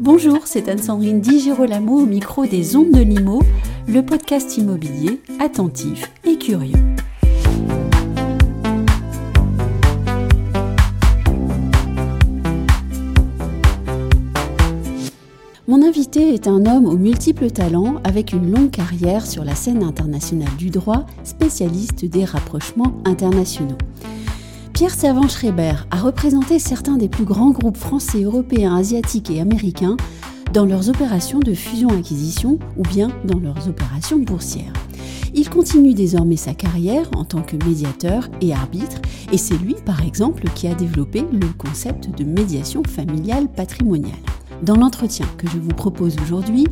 Bonjour, c'est Anne-Sandrine Di Girolamo au micro des Ondes de Limo, le podcast immobilier attentif et curieux. Mon invité est un homme aux multiples talents avec une longue carrière sur la scène internationale du droit, spécialiste des rapprochements internationaux. Pierre Servan-Schreiber a représenté certains des plus grands groupes français, européens, asiatiques et américains dans leurs opérations de fusion-acquisition ou bien dans leurs opérations boursières. Il continue désormais sa carrière en tant que médiateur et arbitre, et c'est lui, par exemple, qui a développé le concept de médiation familiale patrimoniale. Dans l'entretien que je vous propose aujourd'hui,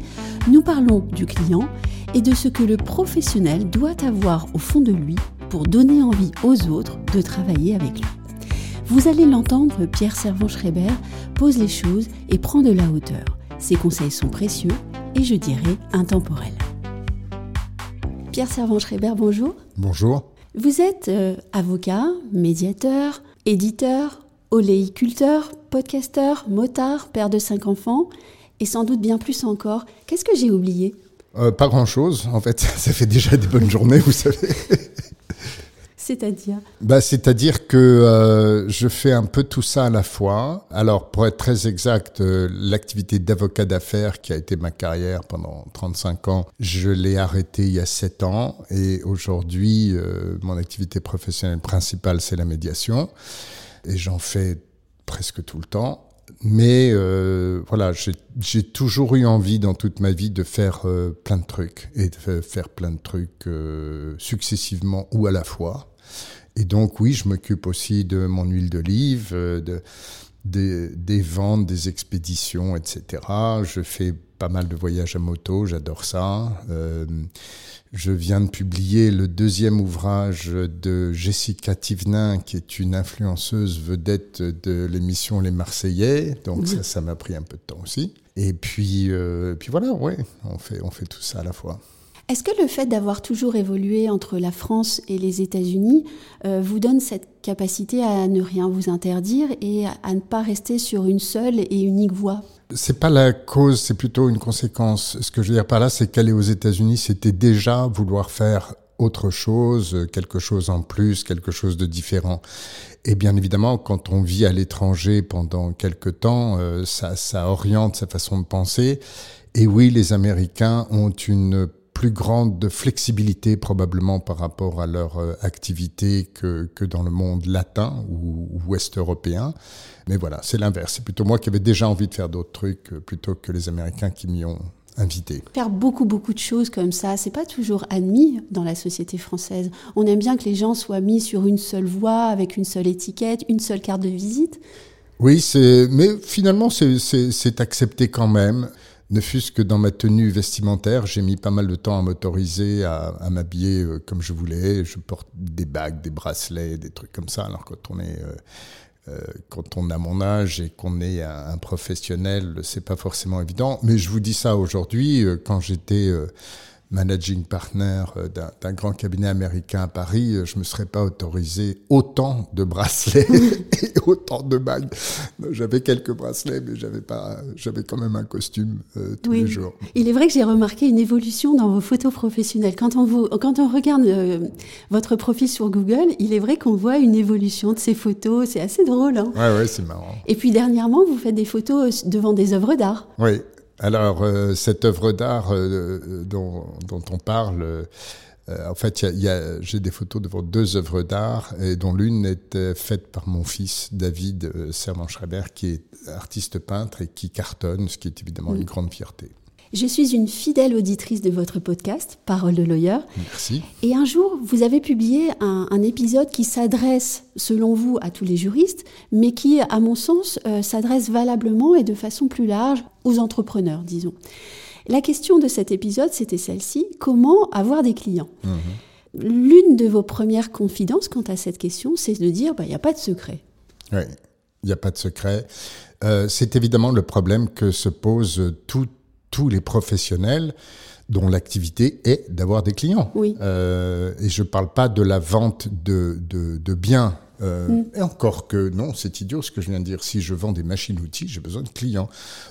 nous parlons du client et de ce que le professionnel doit avoir au fond de lui pour donner envie aux autres de travailler avec lui. Vous allez l'entendre, Pierre Servan-Schreiber pose les choses et prend de la hauteur. Ses conseils sont précieux et je dirais intemporels. Pierre Servan-Schreiber, bonjour. Bonjour. Vous êtes euh, avocat, médiateur, éditeur, oléiculteur, podcasteur, motard, père de cinq enfants, et sans doute bien plus encore. Qu'est-ce que j'ai oublié? Euh, Pas grand-chose, en fait. Ça fait déjà des bonnes journées, vous savez. C'est-à-dire bah, C'est-à-dire que euh, je fais un peu tout ça à la fois. Alors, pour être très exact, euh, l'activité d'avocat d'affaires, qui a été ma carrière pendant 35 ans, je l'ai arrêtée il y a 7 ans. Et aujourd'hui, mon activité professionnelle principale, c'est la médiation et j'en fais presque tout le temps. Mais euh, voilà, j'ai toujours eu envie dans toute ma vie de faire euh, plein de trucs et de faire plein de trucs euh, successivement ou à la fois. Et donc oui, je m'occupe aussi de mon huile d'olive, de, des ventes, des expéditions, etc. Je fais pas mal de voyages à moto, j'adore ça. Euh, je viens de publier le deuxième ouvrage de Jessica Thivenin, qui est une influenceuse vedette de l'émission Les Marseillais. Donc ça, ça m'a pris un peu de temps aussi. Et puis, euh, puis voilà, ouais, on fait, on fait tout ça à la fois. Est-ce que le fait d'avoir toujours évolué entre la France et les États-Unis euh, vous donne cette capacité à ne rien vous interdire et à ne pas rester sur une seule et unique voie? C'est pas la cause, c'est plutôt une conséquence. Ce que je veux dire par là, c'est qu'aller aux États-Unis, c'était déjà vouloir faire autre chose, quelque chose en plus, quelque chose de différent. Et bien évidemment, quand on vit à l'étranger pendant quelque temps, euh, ça, ça oriente sa façon de penser. Et oui, les Américains ont une plus grande flexibilité probablement par rapport à leur euh, activité que, que dans le monde latin ou, ouest européen. Mais voilà, c'est l'inverse. C'est plutôt moi qui avais déjà envie de faire d'autres trucs euh, plutôt que les Américains qui m'y ont invité. Faire beaucoup, beaucoup de choses comme ça, c'est pas toujours admis dans la société française. On aime bien que les gens soient mis sur une seule voie, avec une seule étiquette, une seule carte de visite. Oui, mais finalement, c'est accepté quand même ne fût-ce que dans ma tenue vestimentaire, j'ai mis pas mal de temps à m'autoriser à, m'habiller euh, comme je voulais. Je porte des bagues, des bracelets, des trucs comme ça. Alors quand on est euh, euh, quand on a mon âge et qu'on est un, un professionnel, c'est pas forcément évident. Mais je vous dis ça aujourd'hui, quand j'étais managing partner euh, d'un grand cabinet américain à Paris, euh, je me serais pas autorisé autant de bracelets et autant de bagues. J'avais quelques bracelets, mais j'avais pas, j'avais quand même un costume euh, tous les jours. Il est vrai que j'ai remarqué une évolution dans vos photos professionnelles. Quand on, vous, quand on regarde votre profil sur Google, il est vrai qu'on voit une évolution de ces photos. C'est assez drôle. Hein ouais, ouais, c'est marrant. Et puis dernièrement, vous faites des photos devant des œuvres d'art. Oui, alors, euh, cette œuvre d'art euh, dont, on parle, euh, en fait, j'ai des photos devant deux œuvres d'art, et dont l'une est faite par mon fils David Servan-Schreiber, qui est artiste peintre et qui cartonne, ce qui est évidemment une grande fierté. Je suis une fidèle auditrice de votre podcast, Parole de lawyer. Merci. Et un jour, vous avez publié un, épisode qui s'adresse, selon vous, à tous les juristes, mais qui, à mon sens, euh, s'adresse valablement et de façon plus large aux entrepreneurs, disons. La question de cet épisode, c'était celle-ci comment avoir des clients mhm. L'une de vos premières confidences quant à cette question, c'est de dire bah, il n'y a pas de secret. Oui, il n'y a pas de secret. Euh, c'est évidemment le problème que se pose tout tous les professionnels dont l'activité est d'avoir des clients. Oui. Euh, et je ne parle pas de la vente de, de, de biens Euh, mm. Et encore que non, c'est idiot ce que je viens de dire. Si je vends des machines-outils, j'ai besoin de clients.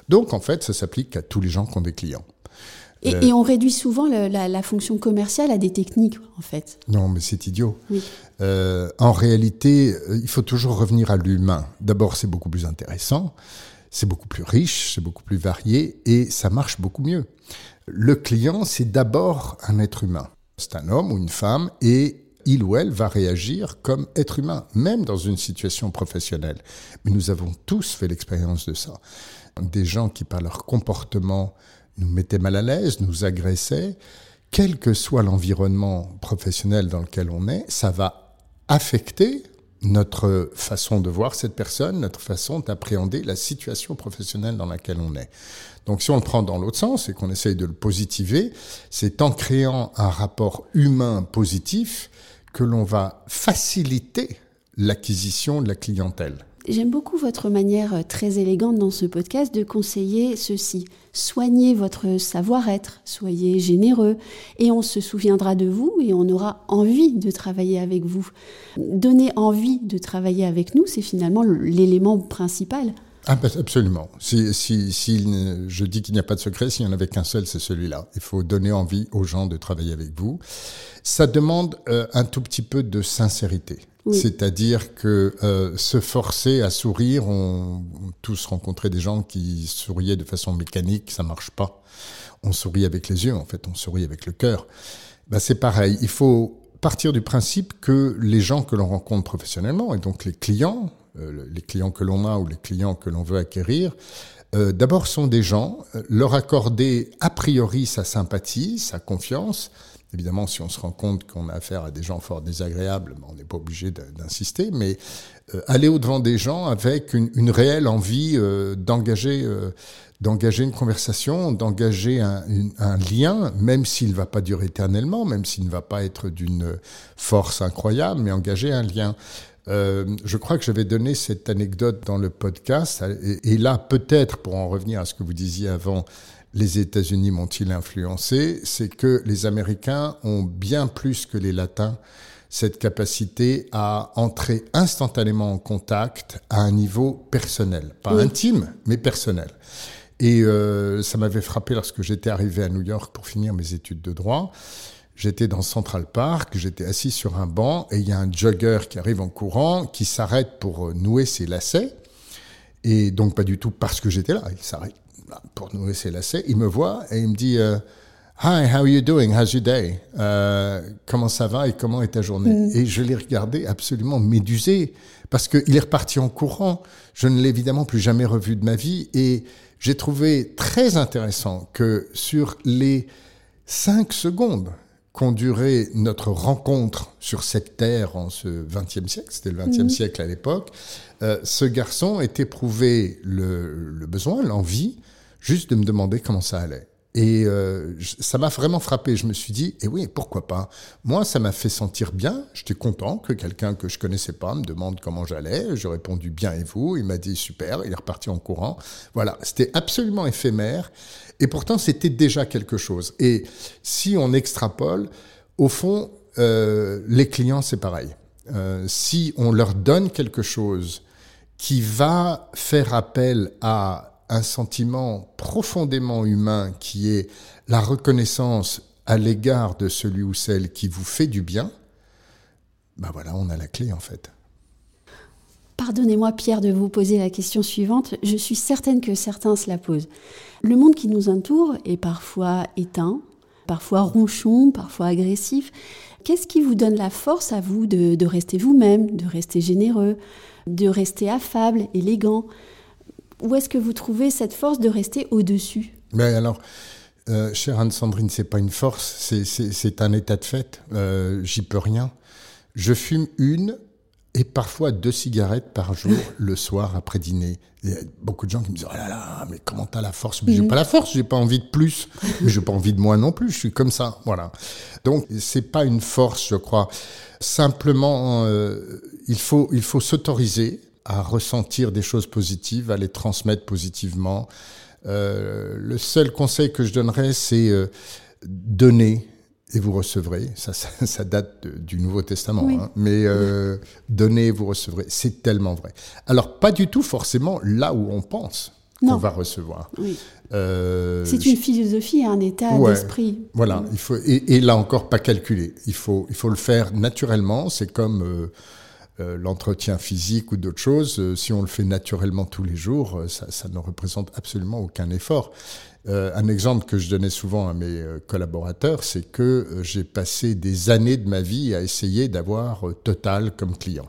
Donc en fait, ça s'applique à tous les gens qui ont des clients. Et, on réduit souvent la, fonction commerciale à des techniques, en fait. Non, mais c'est idiot. Euh, en réalité, euh, il faut toujours revenir à l'humain. D'abord, c'est beaucoup plus intéressant, c'est beaucoup plus riche, c'est beaucoup plus varié, et ça marche beaucoup mieux. Le client, c'est d'abord un être humain. C'est un homme ou une femme, et il ou elle va réagir comme être humain, même dans une situation professionnelle. Mais nous avons tous fait l'expérience de ça. Des gens qui, par leur comportement, nous mettaient mal à l'aise, nous agressaient, quel que soit l'environnement professionnel dans lequel on est, ça va affecter notre façon de voir cette personne, notre façon d'appréhender la situation professionnelle dans laquelle on est. Donc si on le prend dans l'autre sens et qu'on essaye de le positiver, c'est en créant un rapport humain positif que l'on va faciliter l'acquisition de la clientèle. J'aime beaucoup votre manière euh, très élégante dans ce podcast de conseiller ceci. Soignez votre savoir-être, soyez généreux et on se souviendra de vous et on aura envie de travailler avec vous. Donner envie de travailler avec nous, c'est finalement l'élément principal. Ah ben, absolument. Si, si, si, je dis qu'il n'y a pas de secret, s'il n'y en avait qu'un seul, c'est celui-là. Il faut donner envie aux gens de travailler avec vous. Ça demande euh, un tout petit peu de sincérité. C'est-à-dire que euh, se forcer à sourire, on, on, tous rencontré des gens qui souriaient de façon mécanique, ça marche pas. On sourit avec les yeux, en fait, on sourit avec le cœur. Ben, c'est pareil. Il faut partir du principe que les gens que l'on rencontre professionnellement, et donc les clients, euh, les clients que l'on a ou les clients que l'on veut acquérir, euh, d'abord sont des gens, euh, leur accorder a priori sa sympathie, sa confiance, Évidemment, si on se rend compte qu'on a affaire à des gens fort désagréables, ben, on n'est pas obligé d'insister, mais euh, aller au-devant des gens avec une, réelle envie euh, d'engager euh, d'engager une conversation, d'engager un, lien, même s'il ne va pas durer éternellement, même s'il ne va pas être d'une force incroyable, mais engager un lien. Je crois que j'avais donné cette anecdote dans le podcast, et là, peut-être, pour en revenir à ce que vous disiez avant, les États-Unis m'ont-ils influencé, c'est que les Américains ont bien plus que les Latins cette capacité à entrer instantanément en contact à un niveau personnel, pas intime, mais personnel. Et euh, ça m'avait frappé lorsque j'étais arrivé à New York pour finir mes études de droit. J'étais dans Central Park, j'étais assis sur un banc et il y a un jogger qui arrive en courant, qui s'arrête pour nouer ses lacets. Et donc pas du tout parce que j'étais là, il s'arrête pour nourrir ses lacets, il me voit et il me dit euh, Hi, how are you doing? How's your day? Euh, comment ça va et comment est ta journée? Mm. Et je l'ai regardé absolument médusé parce qu'il est reparti en courant. Je ne l'ai évidemment plus jamais revu de ma vie et j'ai trouvé très intéressant que sur les cinq secondes qu'ont duré notre rencontre sur cette terre en ce XXe siècle, c'était le XXe mm. siècle à l'époque, euh, ce garçon ait éprouvé le, le besoin, l'envie juste de me demander comment ça allait. Et euh, ça m'a vraiment frappé. Je me suis dit, eh oui, pourquoi pas? Moi, ça m'a fait sentir bien. J'étais content que quelqu'un que je connaissais pas me demande comment j'allais. J'ai répondu bien et vous. Il m'a dit super. Il est reparti en courant. Voilà, c'était absolument éphémère. Et pourtant, c'était déjà quelque chose. Et si on extrapole, au fond, euh, les clients, c'est pareil. Euh, si on leur donne quelque chose qui va faire appel à un sentiment profondément humain qui est la reconnaissance à l'égard de celui ou celle qui vous fait du bien, ben voilà, on a la clé en fait. Pardonnez-moi Pierre de vous poser la question suivante, je suis certaine que certains se la posent. Le monde qui nous entoure est parfois éteint, parfois ronchon, parfois agressif. Qu'est-ce qui vous donne la force à vous de, de rester vous-même, de rester généreux, de rester affable, élégant? Où est-ce que vous trouvez cette force de rester au-dessus? Mais alors, euh, chère Anne-Sandrine, c'est pas une force, c'est un état de fait. Euh, J'y peux rien. Je fume une et parfois deux cigarettes par jour le soir après dîner. Il y a beaucoup de gens qui me disent oh là là, mais comment t'as la force? Mais j'ai mhm. pas la force, j'ai pas envie de plus, mais j'ai pas envie de moi non plus. Je suis comme ça, voilà. Donc c'est pas une force, je crois. Simplement, euh, il faut il faut s'autoriser à ressentir des choses positives, à les transmettre positivement. Euh, le seul conseil que je donnerais, c'est euh, donner. et vous recevrez. Ça, ça, date du Nouveau Testament. Hein. Mais euh, donnez, vous recevrez. C'est tellement vrai. Alors, pas du tout forcément là où on pense qu'on va recevoir. Euh, c'est une philosophie, un état d'esprit. Voilà, il faut, et, là encore, pas calculer. Il faut, il faut le faire naturellement. C'est comme euh, euh, l'entretien physique ou d'autres choses. si on le fait naturellement tous les jours, ça, ça ne représente absolument aucun effort. Euh, un exemple que je donnais souvent à mes euh, collaborateurs, c'est que euh, j'ai passé des années de ma vie à essayer d'avoir Total comme client.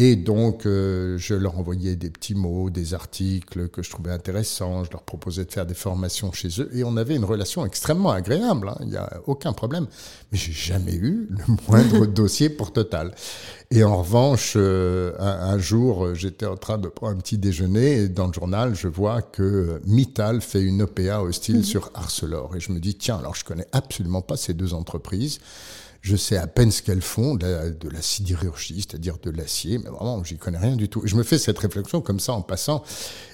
Et donc, je leur envoyais des petits mots, des articles que je trouvais intéressants, je leur proposais de faire des formations chez eux, et on avait une relation extrêmement agréable, hein. il n'y a aucun problème. Mais j'ai jamais eu le moindre dossier pour Total. Et en revanche, un, un, jour, j'étais en train de prendre un petit déjeuner, et dans le journal, je vois que Mittal fait une OPA hostile mhm. sur Arcelor. Et je me dis, tiens, alors je connais absolument pas ces deux entreprises. Je sais à peine ce qu'elles font, de la, sidérurgie, c'est-à-dire de l'acier, mais vraiment, j'y connais rien du tout. Je me fais cette réflexion comme ça en passant.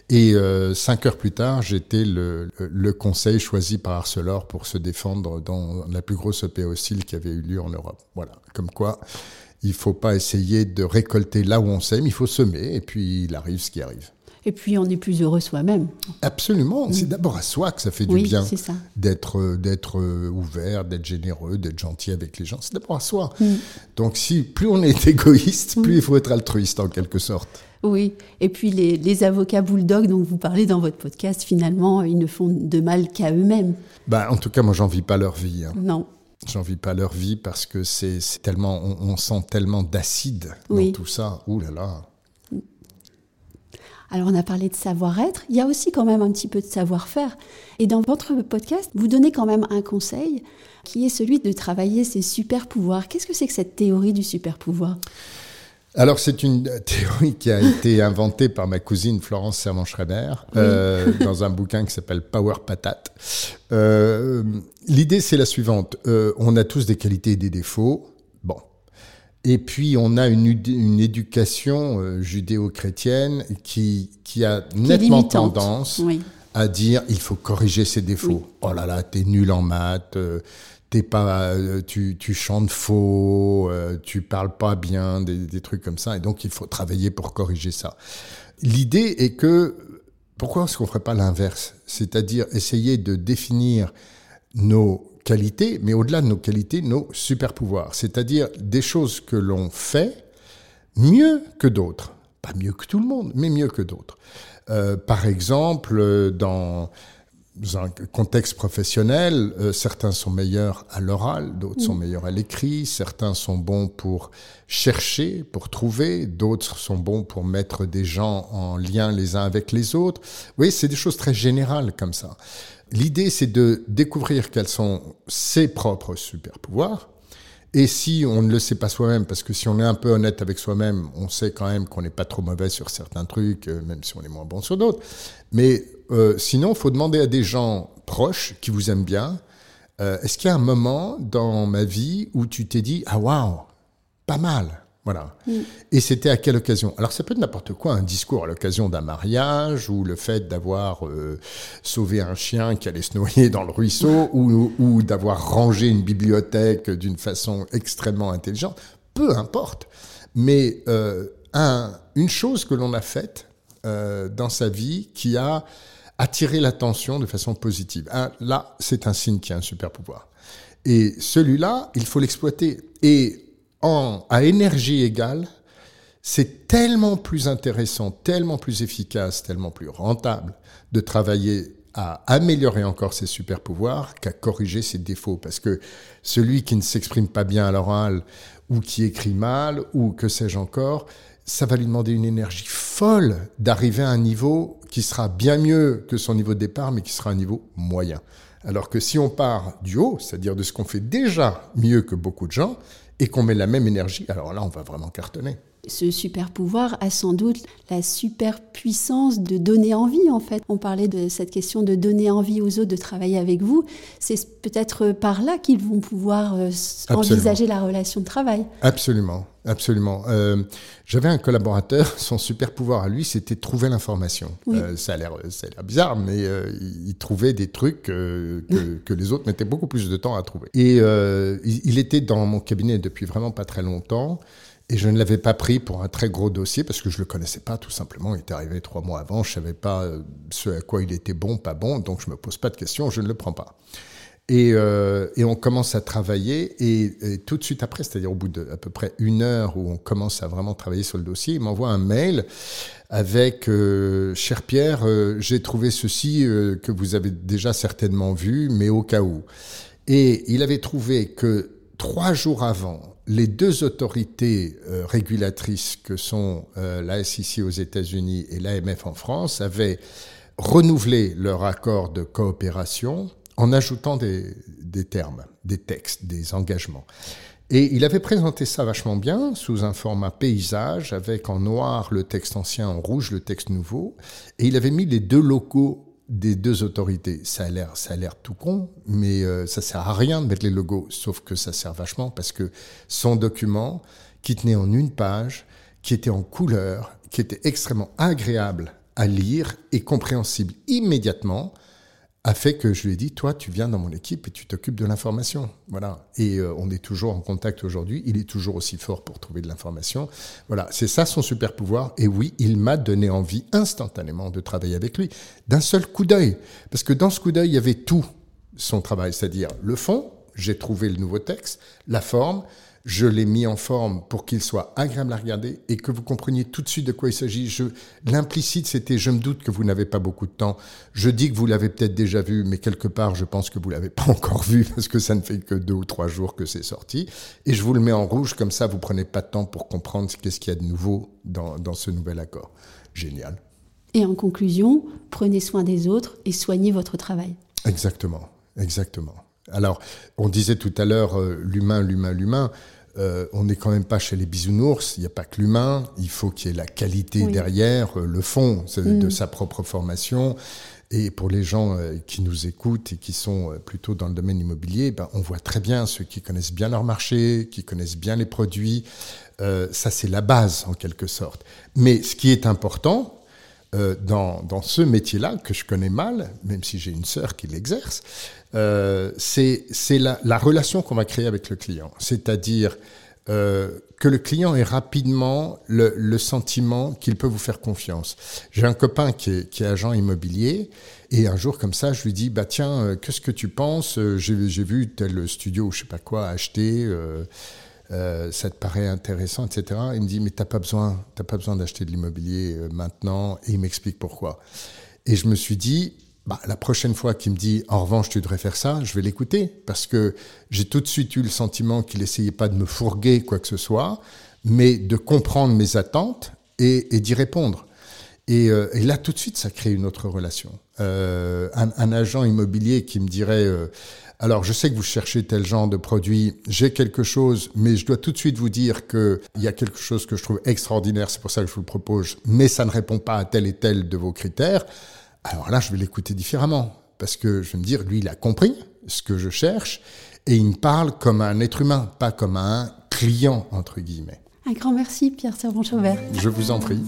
Et euh, cinq heures plus tard, j'étais le, conseil choisi par Arcelor pour se défendre dans la plus grosse OPA hostile qui avait eu lieu en Europe. Voilà, comme quoi il faut pas essayer de récolter là où on sème, il faut semer, et puis il arrive ce qui arrive. Et puis on est plus heureux soi-même. Absolument. C'est d'abord à soi que ça fait du bien d'être euh, d'être euh, ouvert, d'être généreux, d'être gentil avec les gens. C'est d'abord à soi. Mm. Donc si plus on est égoïste, plus mm. il faut être altruiste en quelque sorte. Oui, et puis les, les, avocats bulldogs dont vous parlez dans votre podcast, finalement, ils ne font de mal qu'à eux-mêmes. Bah, en tout cas, moi, j'en vis pas leur vie. Hein. Non. J'en vis pas leur vie parce que c'est tellement, on, sent tellement d'acide dans tout ça. Ouh là là. Alors on a parlé de savoir-être, il y a aussi quand même un petit peu de savoir-faire. Et dans votre podcast, vous donnez quand même un conseil qui est celui de travailler ses super pouvoirs. Qu'est-ce que c'est que cette théorie du super pouvoir alors c'est une théorie qui a été inventée par ma cousine Florence Servan-Schreiber euh, dans un bouquin qui s'appelle Power Patate. Euh, L'idée c'est la suivante euh, on a tous des qualités et des défauts. Et puis on a une, une éducation euh, judéo-chrétienne qui, qui a nettement tendance à dire il faut corriger ses défauts. Oh là là, t'es nul en maths, euh, t'es pas, euh, tu, tu chantes faux, tu parles pas bien, des, des trucs comme ça. Et donc il faut travailler pour corriger ça. L'idée est que pourquoi est-ce qu'on ferait pas l'inverse? C'est-à-dire essayer de définir nos qualités, mais au-delà de nos qualités, nos super pouvoirs, c'est-à-dire des choses que l'on fait mieux que d'autres. Pas mieux que tout le monde, mais mieux que d'autres. Euh, par exemple, dans un contexte professionnel, euh, certains sont meilleurs à l'oral, d'autres sont meilleurs à l'écrit, certains sont bons pour chercher, pour trouver, d'autres sont bons pour mettre des gens en lien les uns avec les autres. Oui, c'est des choses très générales comme ça. L'idée, c'est de découvrir quels sont ses propres super pouvoirs. Et si on ne le sait pas soi-même, parce que si on est un peu honnête avec soi-même, on sait quand même qu'on n'est pas trop mauvais sur certains trucs, euh, même si on est moins bon sur d'autres. Mais euh, sinon, il faut demander à des gens proches qui vous aiment bien, euh, est-ce qu'il y a un moment dans ma vie où tu t'es dit, ah waouh, pas mal voilà. Mm. Et c'était à quelle occasion? Alors ça peut être n'importe quoi, un discours à l'occasion d'un mariage, ou le fait d'avoir euh, sauvé un chien qui allait se noyer dans le ruisseau, ou, ou d'avoir rangé une bibliothèque d'une façon extrêmement intelligente. Peu importe. Mais euh, un, une chose que l'on a faite euh, dans sa vie qui a attiré l'attention de façon positive. là, c'est un signe qui a un super pouvoir. Et celui-là, il faut l'exploiter. Et à énergie égale, c'est tellement plus intéressant, tellement plus efficace, tellement plus rentable de travailler à améliorer encore ses super pouvoirs qu'à corriger ses défauts. Parce que celui qui ne s'exprime pas bien à l'oral ou qui écrit mal ou que sais-je encore, ça va lui demander une énergie folle d'arriver à un niveau qui sera bien mieux que son niveau de départ, mais qui sera un niveau moyen. Alors que si on part du haut, c'est-à-dire de ce qu'on fait déjà mieux que beaucoup de gens, et qu'on met la même énergie, alors là, on va vraiment cartonner. Ce super pouvoir a sans doute la super puissance de donner envie en fait. On parlait de cette question de donner envie aux autres de travailler avec vous. C'est peut-être par là qu'ils vont pouvoir euh, envisager la relation de travail. Absolument. Absolument. Euh, J'avais un collaborateur, son super pouvoir à lui, c'était trouver l'information. Euh, ça a l'air bizarre, mais euh, il, trouvait des trucs que, que, les autres mettaient beaucoup plus de temps à trouver. Et il, il, était dans mon cabinet depuis vraiment pas très longtemps. Et je ne l'avais pas pris pour un très gros dossier parce que je le connaissais pas tout simplement. Il était arrivé trois mois avant, je savais pas ce à quoi il était bon, pas bon, donc je me pose pas de questions, je ne le prends pas. Et, euh, et, on commence à travailler et, tout de suite après, c'est-à-dire au bout de à peu près une heure où on commence à vraiment travailler sur le dossier, il m'envoie un mail avec euh, cher Pierre, euh, j'ai trouvé ceci euh, que vous avez déjà certainement vu, mais au cas où. Et il avait trouvé que trois jours avant, les deux autorités euh, régulatrices que sont la SEC aux États-Unis et l'AMF en France avaient renouvelé leur accord de coopération en ajoutant des, des, termes, des textes, des engagements. Et il avait présenté ça vachement bien sous un format paysage avec en noir le texte ancien, en rouge le texte nouveau. Et il avait mis les deux logos des deux autorités. Ça a l'air, ça a l'air tout con, mais euh, ça sert à rien de mettre les logos, sauf que ça sert vachement parce que son document, qui tenait en une page, qui était en couleur, qui était extrêmement agréable à lire et compréhensible immédiatement, a fait que je lui ai dit, toi, tu viens dans mon équipe et tu t'occupes de l'information. Voilà. Et euh, on est toujours en contact aujourd'hui. Il est toujours aussi fort pour trouver de l'information. Voilà. C'est ça son super pouvoir. Et oui, il m'a donné envie instantanément de travailler avec lui. D'un seul coup d'œil. Parce que dans ce coup d'œil, il y avait tout son travail. C'est-à-dire le fond, j'ai trouvé le nouveau texte, la forme, je l'ai mis en forme pour qu'il soit agréable à regarder et que vous compreniez tout de suite de quoi il s'agit. Je, l'implicite, c'était je me doute que vous n'avez pas beaucoup de temps. Je dis que vous l'avez peut-être déjà vu, mais quelque part, je pense que vous l'avez pas encore vu parce que ça ne fait que deux ou trois jours que c'est sorti. Et je vous le mets en rouge comme ça, vous prenez pas de temps pour comprendre qu'est-ce qu'il y a de nouveau dans, dans ce nouvel accord. Génial. Et en conclusion, prenez soin des autres et soignez votre travail. Exactement, exactement. Alors, on disait tout à l'heure euh, l'humain, l'humain, l'humain. Euh, on n'est quand même pas chez les bisounours, il n'y a pas que l'humain, il faut qu'il y ait la qualité oui. derrière, euh, le fond mm. de sa propre formation. Et pour les gens euh, qui nous écoutent et qui sont plutôt dans le domaine immobilier, ben, on voit très bien ceux qui connaissent bien leur marché, qui connaissent bien les produits. Euh, ça, c'est la base en quelque sorte. Mais ce qui est important, euh, dans, ce métier-là, que je connais mal, même si j'ai une sœur qui l'exerce, euh, c'est la, la, relation qu'on va créer avec le client. C'est-à-dire euh, que le client ait rapidement le, sentiment qu'il peut vous faire confiance. J'ai un copain qui est, qui est, agent immobilier et un jour comme ça, je lui dis bah tiens, qu'est-ce que tu penses? J'ai vu tel studio, je sais pas quoi, acheter. Euh, ça te paraît intéressant, etc. Il me dit, mais t'as pas besoin, t'as pas besoin d'acheter de l'immobilier euh, maintenant. Et il m'explique pourquoi. Et je me suis dit, bah, la prochaine fois qu'il me dit, en revanche, tu devrais faire ça, je vais l'écouter. Parce que j'ai tout de suite eu le sentiment qu'il essayait pas de me fourguer quoi que ce soit, mais de comprendre mes attentes et, d'y répondre. Et, euh, et, là, tout de suite, ça crée une autre relation. Un, agent immobilier qui me dirait, alors, je sais que vous cherchez tel genre de produit, j'ai quelque chose, mais je dois tout de suite vous dire qu'il y a quelque chose que je trouve extraordinaire, c'est pour ça que je vous le propose, mais ça ne répond pas à tel et tel de vos critères. Alors là, je vais l'écouter différemment, parce que je vais me dire, lui, il a compris ce que je cherche, et il me parle comme un être humain, pas comme un client, entre guillemets. Un grand merci, Pierre Servan-Chauvert. Je vous en prie.